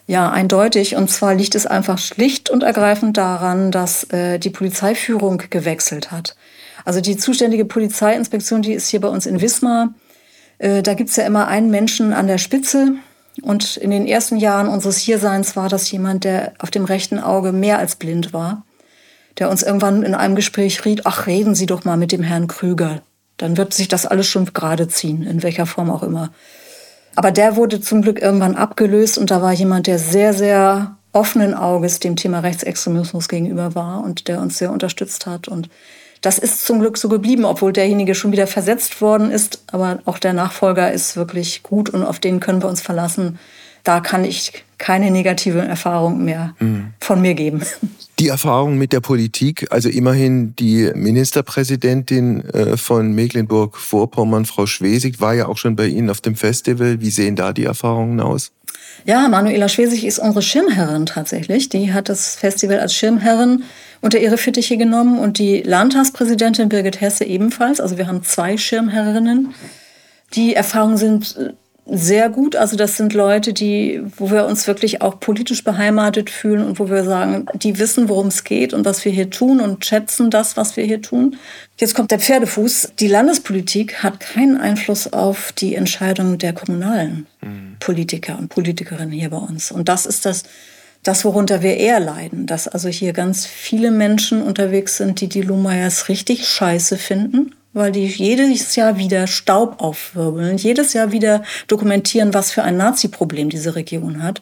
Ja, eindeutig. Und zwar liegt es einfach schlicht und ergreifend daran, dass äh, die Polizeiführung gewechselt hat. Also die zuständige Polizeiinspektion, die ist hier bei uns in Wismar. Äh, da gibt's ja immer einen Menschen an der Spitze, und in den ersten Jahren unseres Hierseins war das jemand, der auf dem rechten Auge mehr als blind war, der uns irgendwann in einem Gespräch riet, ach, reden Sie doch mal mit dem Herrn Krüger. Dann wird sich das alles schon gerade ziehen, in welcher Form auch immer. Aber der wurde zum Glück irgendwann abgelöst und da war jemand, der sehr, sehr offenen Auges dem Thema Rechtsextremismus gegenüber war und der uns sehr unterstützt hat und das ist zum Glück so geblieben, obwohl derjenige schon wieder versetzt worden ist. Aber auch der Nachfolger ist wirklich gut und auf den können wir uns verlassen. Da kann ich keine negative Erfahrung mehr mhm. von mir geben.
Die Erfahrung mit der Politik, also immerhin die Ministerpräsidentin äh, von Mecklenburg-Vorpommern, Frau Schwesig, war ja auch schon bei Ihnen auf dem Festival. Wie sehen da die Erfahrungen aus?
Ja, Manuela Schwesig ist unsere Schirmherrin tatsächlich. Die hat das Festival als Schirmherrin unter ihre Fittiche genommen und die Landtagspräsidentin Birgit Hesse ebenfalls. Also wir haben zwei Schirmherrinnen. Die Erfahrungen sind äh, sehr gut. Also das sind Leute, die, wo wir uns wirklich auch politisch beheimatet fühlen und wo wir sagen, die wissen, worum es geht und was wir hier tun und schätzen das, was wir hier tun. Jetzt kommt der Pferdefuß. Die Landespolitik hat keinen Einfluss auf die Entscheidungen der kommunalen mhm. Politiker und Politikerinnen hier bei uns. Und das ist das, das, worunter wir eher leiden, dass also hier ganz viele Menschen unterwegs sind, die die Lumeyers richtig scheiße finden, weil die jedes Jahr wieder Staub aufwirbeln, jedes Jahr wieder dokumentieren, was für ein Nazi-Problem diese Region hat.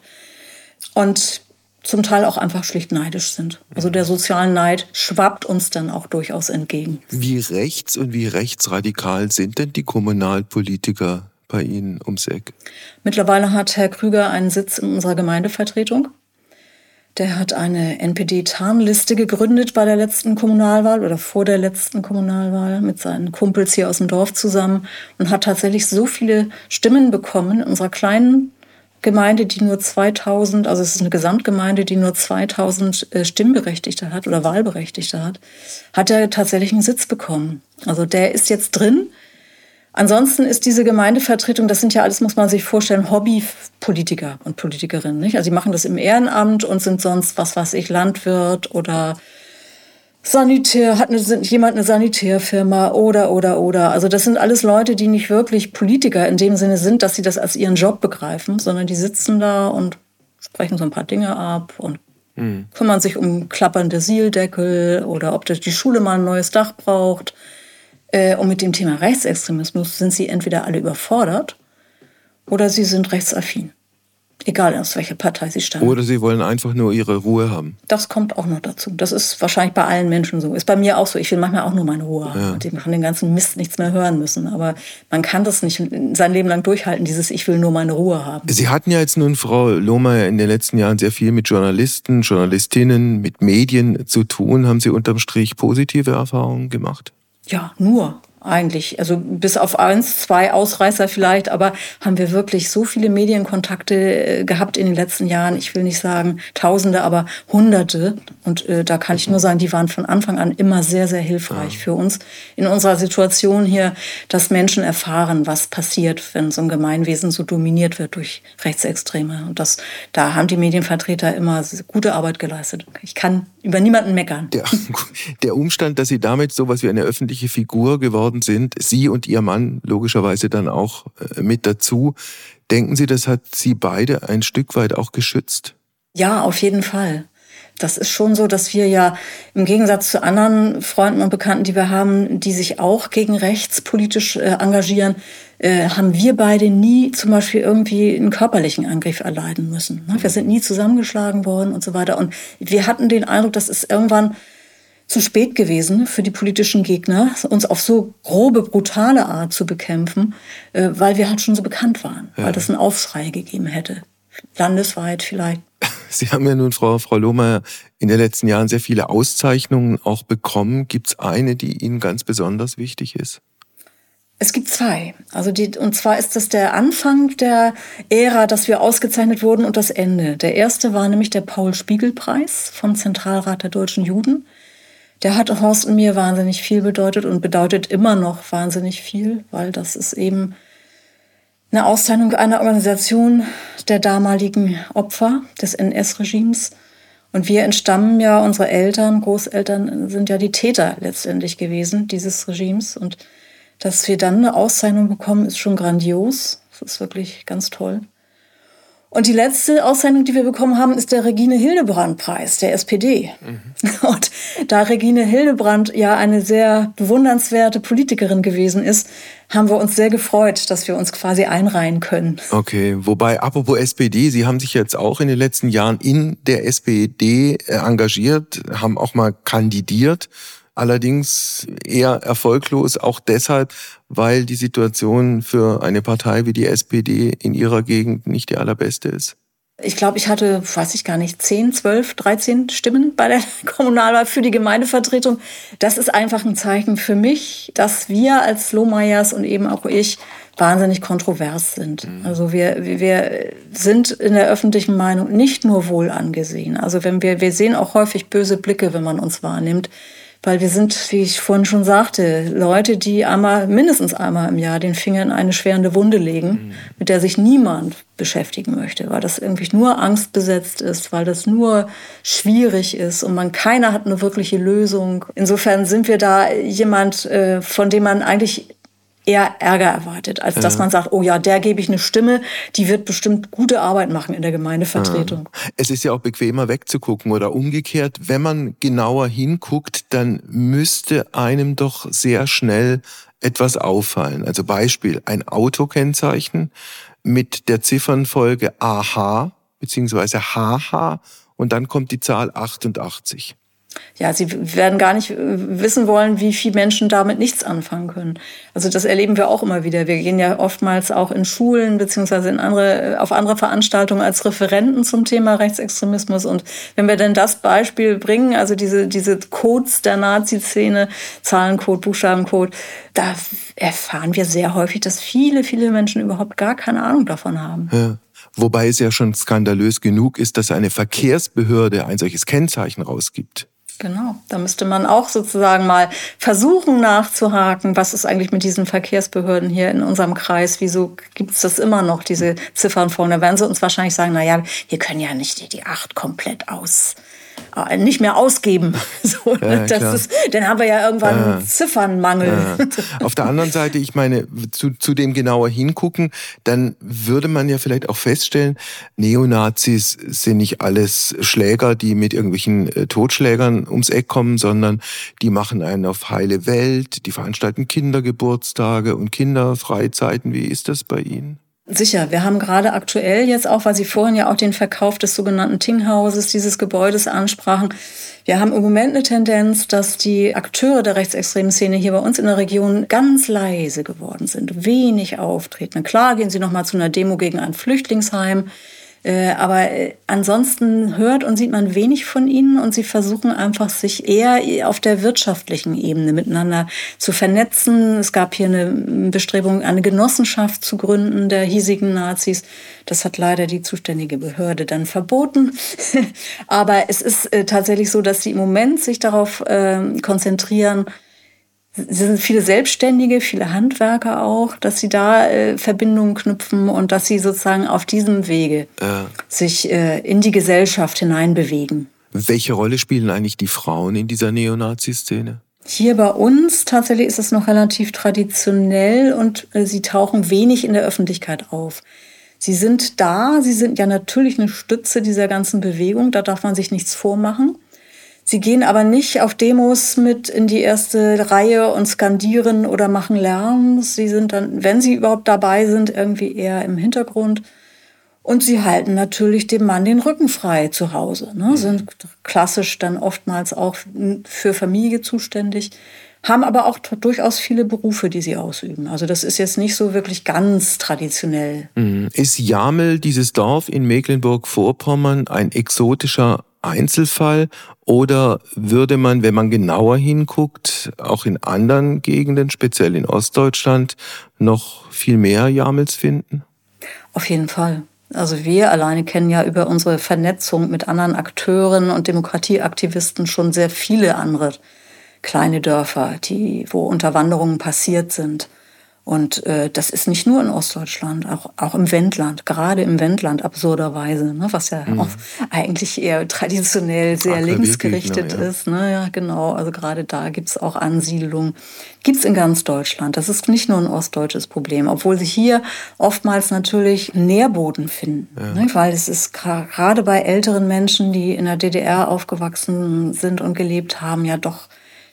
Und zum Teil auch einfach schlicht neidisch sind. Also der soziale Neid schwappt uns dann auch durchaus entgegen.
Wie rechts und wie rechtsradikal sind denn die Kommunalpolitiker bei Ihnen ums Eck?
Mittlerweile hat Herr Krüger einen Sitz in unserer Gemeindevertretung. Der hat eine NPD-Tarnliste gegründet bei der letzten Kommunalwahl oder vor der letzten Kommunalwahl mit seinen Kumpels hier aus dem Dorf zusammen und hat tatsächlich so viele Stimmen bekommen in unserer kleinen Gemeinde, die nur 2000, also es ist eine Gesamtgemeinde, die nur 2000 äh, Stimmberechtigte hat oder Wahlberechtigte hat, hat er tatsächlich einen Sitz bekommen. Also der ist jetzt drin. Ansonsten ist diese Gemeindevertretung, das sind ja alles, muss man sich vorstellen, Hobbypolitiker und Politikerinnen. Nicht? Also die machen das im Ehrenamt und sind sonst, was weiß ich, Landwirt oder Sanitär, hat eine, jemand eine Sanitärfirma oder, oder, oder. Also das sind alles Leute, die nicht wirklich Politiker in dem Sinne sind, dass sie das als ihren Job begreifen, sondern die sitzen da und sprechen so ein paar Dinge ab und mhm. kümmern sich um klappernde Sieldeckel oder ob die Schule mal ein neues Dach braucht. Äh, und mit dem Thema Rechtsextremismus sind sie entweder alle überfordert oder sie sind rechtsaffin. Egal aus welcher Partei sie stammen.
Oder sie wollen einfach nur ihre Ruhe haben.
Das kommt auch noch dazu. Das ist wahrscheinlich bei allen Menschen so. Ist bei mir auch so. Ich will manchmal auch nur meine Ruhe haben ja. und von den ganzen Mist nichts mehr hören müssen. Aber man kann das nicht sein Leben lang durchhalten, dieses Ich will nur meine Ruhe haben.
Sie hatten ja jetzt nun, Frau Lohmeier, in den letzten Jahren sehr viel mit Journalisten, Journalistinnen, mit Medien zu tun. Haben Sie unterm Strich positive Erfahrungen gemacht?
Ja, nur eigentlich. Also bis auf eins, zwei Ausreißer vielleicht, aber haben wir wirklich so viele Medienkontakte äh, gehabt in den letzten Jahren. Ich will nicht sagen Tausende, aber Hunderte. Und äh, da kann ich nur sagen, die waren von Anfang an immer sehr, sehr hilfreich ja. für uns in unserer Situation hier, dass Menschen erfahren, was passiert, wenn so ein Gemeinwesen so dominiert wird durch Rechtsextreme. Und das, da haben die Medienvertreter immer gute Arbeit geleistet. Ich kann über niemanden meckern.
Der, der Umstand, dass Sie damit so was wie eine öffentliche Figur geworden sind, Sie und Ihr Mann logischerweise dann auch äh, mit dazu, denken Sie, das hat Sie beide ein Stück weit auch geschützt?
Ja, auf jeden Fall. Das ist schon so, dass wir ja im Gegensatz zu anderen Freunden und Bekannten, die wir haben, die sich auch gegen rechts politisch äh, engagieren, äh, haben wir beide nie zum Beispiel irgendwie einen körperlichen Angriff erleiden müssen. Ne? Wir sind nie zusammengeschlagen worden und so weiter. Und wir hatten den Eindruck, das ist irgendwann zu spät gewesen für die politischen Gegner, uns auf so grobe, brutale Art zu bekämpfen, äh, weil wir halt schon so bekannt waren, ja. weil das einen Aufschrei gegeben hätte. Landesweit vielleicht.
Sie haben ja nun, Frau, Frau Lohmeier, in den letzten Jahren sehr viele Auszeichnungen auch bekommen. Gibt es eine, die Ihnen ganz besonders wichtig ist?
Es gibt zwei. Also die, und zwar ist das der Anfang der Ära, dass wir ausgezeichnet wurden und das Ende. Der erste war nämlich der Paul-Spiegel-Preis vom Zentralrat der deutschen Juden. Der hat Horst und mir wahnsinnig viel bedeutet und bedeutet immer noch wahnsinnig viel, weil das ist eben eine Auszeichnung einer Organisation der damaligen Opfer des NS-Regimes. Und wir entstammen ja, unsere Eltern, Großeltern sind ja die Täter letztendlich gewesen dieses Regimes. Und dass wir dann eine Auszeichnung bekommen, ist schon grandios. Das ist wirklich ganz toll. Und die letzte Auszeichnung, die wir bekommen haben, ist der Regine Hildebrand-Preis der SPD. Mhm. Und da Regine Hildebrand ja eine sehr bewundernswerte Politikerin gewesen ist, haben wir uns sehr gefreut, dass wir uns quasi einreihen können.
Okay, wobei apropos SPD, Sie haben sich jetzt auch in den letzten Jahren in der SPD äh, engagiert, haben auch mal kandidiert allerdings eher erfolglos, auch deshalb, weil die Situation für eine Partei wie die SPD in ihrer Gegend nicht die allerbeste ist.
Ich glaube, ich hatte, weiß ich gar nicht, 10, 12, 13 Stimmen bei der Kommunalwahl für die Gemeindevertretung. Das ist einfach ein Zeichen für mich, dass wir als Lohmeyers und eben auch ich wahnsinnig kontrovers sind. Mhm. Also wir, wir sind in der öffentlichen Meinung nicht nur wohl angesehen. Also wenn wir, wir sehen auch häufig böse Blicke, wenn man uns wahrnimmt. Weil wir sind, wie ich vorhin schon sagte, Leute, die einmal, mindestens einmal im Jahr den Finger in eine schwerende Wunde legen, mhm. mit der sich niemand beschäftigen möchte, weil das irgendwie nur angstbesetzt ist, weil das nur schwierig ist und man keiner hat eine wirkliche Lösung. Insofern sind wir da jemand, äh, von dem man eigentlich eher Ärger erwartet, als dass man sagt, oh ja, der gebe ich eine Stimme, die wird bestimmt gute Arbeit machen in der Gemeindevertretung.
Es ist ja auch bequemer wegzugucken oder umgekehrt, wenn man genauer hinguckt, dann müsste einem doch sehr schnell etwas auffallen. Also Beispiel, ein Autokennzeichen mit der Ziffernfolge AH bzw. HH und dann kommt die Zahl 88.
ja, sie werden gar nicht wissen wollen, wie viele Menschen damit nichts anfangen können. Also das erleben wir auch immer wieder. Wir gehen ja oftmals auch in Schulen beziehungsweise in andere, auf andere Veranstaltungen als Referenten zum Thema Rechtsextremismus. Und wenn wir denn das Beispiel bringen, also diese, diese Codes der Nazi-Szene, Zahlencode, Buchstabencode, da erfahren wir sehr häufig, dass viele, viele Menschen überhaupt gar keine Ahnung davon haben.
Ja. Wobei es ja schon skandalös genug ist, dass eine Verkehrsbehörde ein solches Kennzeichen rausgibt.
Genau, da müsste man auch sozusagen mal versuchen nachzuhaken, was ist eigentlich mit diesen Verkehrsbehörden hier in unserem Kreis, wieso gibt es das immer noch, diese Ziffern vorne? Werden sie uns wahrscheinlich sagen, na ja, wir können ja nicht die, die acht komplett aus nicht mehr ausgeben. So, ja, das ist, dann haben wir ja irgendwann ja. einen Ziffernmangel. Ja.
Auf der anderen Seite, ich meine, zu, zu dem genauer hingucken, dann würde man ja vielleicht auch feststellen, Neonazis sind nicht alles Schläger, die mit irgendwelchen äh, Totschlägern ums Eck kommen, sondern die machen einen auf heile Welt, die veranstalten Kindergeburtstage und Kinderfreizeiten. Wie ist das bei Ihnen?
Sicher, wir haben gerade aktuell jetzt auch, weil Sie vorhin ja auch den Verkauf des sogenannten Tinghauses, dieses Gebäudes ansprachen. Wir haben im Moment eine Tendenz, dass die Akteure der rechtsextremen Szene hier bei uns in der Region ganz leise geworden sind, wenig auftreten. Klar gehen sie noch mal zu einer Demo gegen ein Flüchtlingsheim. Äh, aber äh, ansonsten hört und sieht man wenig von ihnen und sie versuchen einfach sich eher auf der wirtschaftlichen Ebene miteinander zu vernetzen. Es gab hier eine Bestrebung, eine Genossenschaft zu gründen der hiesigen Nazis. Das hat leider die zuständige Behörde dann verboten. aber es ist äh, tatsächlich so, dass sie im Moment sich darauf ähm, konzentrieren, sind viele Selbstständige, viele Handwerker auch, dass sie da äh, Verbindungen knüpfen und dass sie sozusagen auf diesem Wege äh. sich äh, in die Gesellschaft hineinbewegen.
Welche Rolle spielen eigentlich die Frauen in dieser Neonazi-Szene?
Hier bei uns tatsächlich ist es noch relativ traditionell und äh, sie tauchen wenig in der Öffentlichkeit auf. Sie sind da, sie sind ja natürlich eine Stütze dieser ganzen Bewegung, da darf man sich nichts vormachen. Sie gehen aber nicht auf Demos mit in die erste Reihe und skandieren oder machen Lärm. Sie sind dann, wenn sie überhaupt dabei sind, irgendwie eher im Hintergrund. Und sie halten natürlich dem Mann den Rücken frei zu Hause. Ne? Sind klassisch dann oftmals auch für Familie zuständig, haben aber auch durchaus viele Berufe, die sie ausüben. Also das ist jetzt nicht so wirklich ganz traditionell.
Mhm. Ist Jamel, dieses Dorf in Mecklenburg-Vorpommern, ein exotischer Einzelfall oder würde man, wenn man genauer hinguckt, auch in anderen Gegenden, speziell in Ostdeutschland, noch viel mehr Jamels finden?
Auf jeden Fall. Also wir alleine kennen ja über unsere Vernetzung mit anderen Akteuren und Demokratieaktivisten schon sehr viele andere kleine Dörfer, die, wo Unterwanderungen passiert sind. Und äh, das ist nicht nur in Ostdeutschland, auch, auch im Wendland, gerade im Wendland absurderweise, ne, was ja mhm. auch eigentlich eher traditionell sehr Ach, linksgerichtet ja. ist. Ne, ja, genau, also gerade da gibt's auch Ansiedlungen. Gibt's in ganz Deutschland. Das ist nicht nur ein ostdeutsches Problem, obwohl sie hier oftmals natürlich Nährboden finden. Ja. Ne, weil es ist gerade bei älteren Menschen, die in der DDR aufgewachsen sind und gelebt haben, ja doch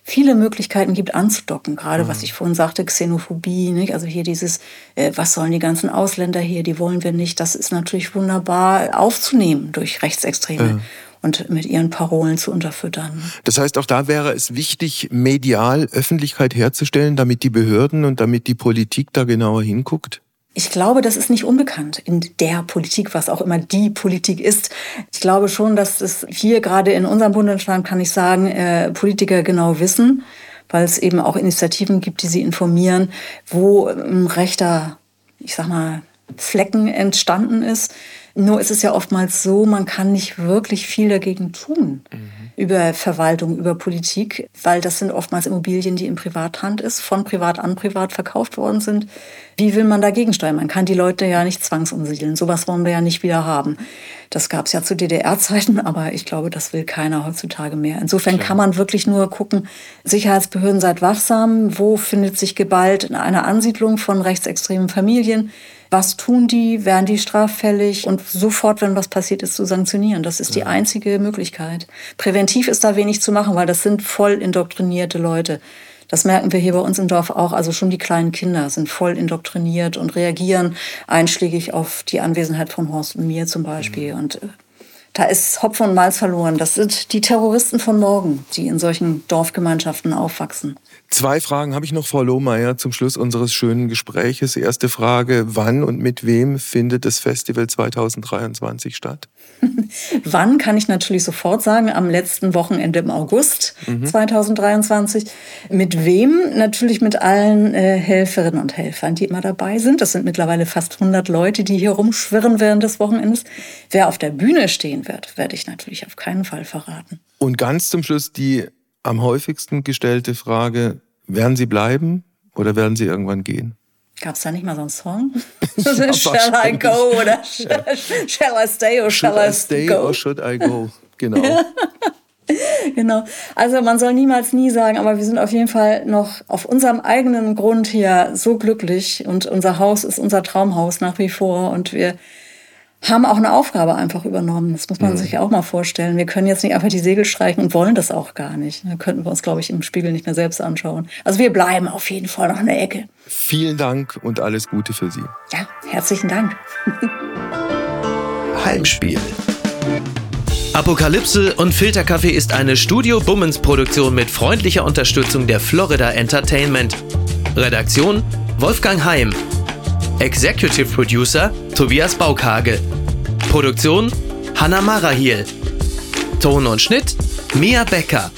viele Möglichkeiten gibt anzudocken. Gerade mhm. was ich vorhin sagte, Xenophobie, nicht? also hier dieses, äh, was sollen die ganzen Ausländer hier, die wollen wir nicht. Das ist natürlich wunderbar aufzunehmen durch Rechtsextreme. Mhm. Und mit ihren Parolen zu unterfüttern.
Das heißt, auch da wäre es wichtig, medial Öffentlichkeit herzustellen, damit die Behörden und damit die Politik da genauer hinguckt?
Ich glaube, das ist nicht unbekannt in der Politik, was auch immer die Politik ist. Ich glaube schon, dass es hier gerade in unserem Bundesland, kann ich sagen, äh, Politiker genau wissen, weil es eben auch Initiativen gibt, die sie informieren, wo ein rechter, ich sag mal, Flecken entstanden ist. Nur ist es ja oftmals so, man kann nicht wirklich viel dagegen tun. Mhm über Verwaltung, über Politik, weil das sind oftmals Immobilien, die in Privathand ist, von privat an privat verkauft worden sind. Wie will man dagegen steuern? Man kann die Leute ja nicht zwangsumsiedeln. Sowas wollen wir ja nicht wieder haben. Das gab es ja zu DDR-Zeiten, aber ich glaube, das will keiner heutzutage mehr. Insofern Klar. kann man wirklich nur gucken, Sicherheitsbehörden seid wachsam, wo findet sich Gewalt in einer Ansiedlung von rechtsextremen Familien was tun die? Werden die straffällig? Und sofort, wenn was passiert ist, zu sanktionieren. Das ist die einzige Möglichkeit. Präventiv ist da wenig zu machen, weil das sind voll indoktrinierte Leute. Das merken wir hier bei uns im Dorf auch. Also schon die kleinen Kinder sind voll indoktriniert und reagieren einschlägig auf die Anwesenheit von Horst und mir zum Beispiel. Mhm. Und äh, da ist Hopfen und Malz verloren. Das sind die Terroristen von morgen, die in solchen Dorfgemeinschaften aufwachsen.
Zwei Fragen habe ich noch, Frau Lohmeier, zum Schluss unseres schönen Gespräches. Erste Frage, wann und mit wem findet das Festival 2023 statt?
wann kann ich natürlich sofort sagen, am letzten Wochenende im August mhm. 2023. Mit wem? Natürlich mit allen äh, Helferinnen und Helfern, die immer dabei sind. Das sind mittlerweile fast 100 Leute, die hier rumschwirren während des Wochenendes. Wer auf der Bühne stehen wird, werde ich natürlich auf keinen Fall verraten.
Und ganz zum Schluss die am häufigsten gestellte Frage, werden Sie bleiben oder werden Sie irgendwann gehen?
Gab es da nicht mal so einen Song? ja, shall I go oder shall, shall I stay or shall I, I stay go?
or should I go? Genau.
genau. Also man soll niemals nie sagen, aber wir sind auf jeden Fall noch auf unserem eigenen Grund hier so glücklich und unser Haus ist unser Traumhaus nach wie vor und wir haben auch eine Aufgabe einfach übernommen. Das muss man mhm. sich auch mal vorstellen. Wir können jetzt nicht einfach die Segel streichen und wollen das auch gar nicht. Da könnten wir uns, glaube ich, im Spiegel nicht mehr selbst anschauen. Also wir bleiben auf jeden Fall noch in der Ecke.
Vielen Dank und alles Gute für Sie.
Ja, herzlichen Dank.
Heimspiel. Apokalypse und Filterkaffee ist eine Studio Bummens Produktion mit freundlicher Unterstützung der Florida Entertainment. Redaktion Wolfgang Heim. Executive Producer Tobias Baukage. Produktion Hanna Marahiel. Ton und Schnitt Mia Becker.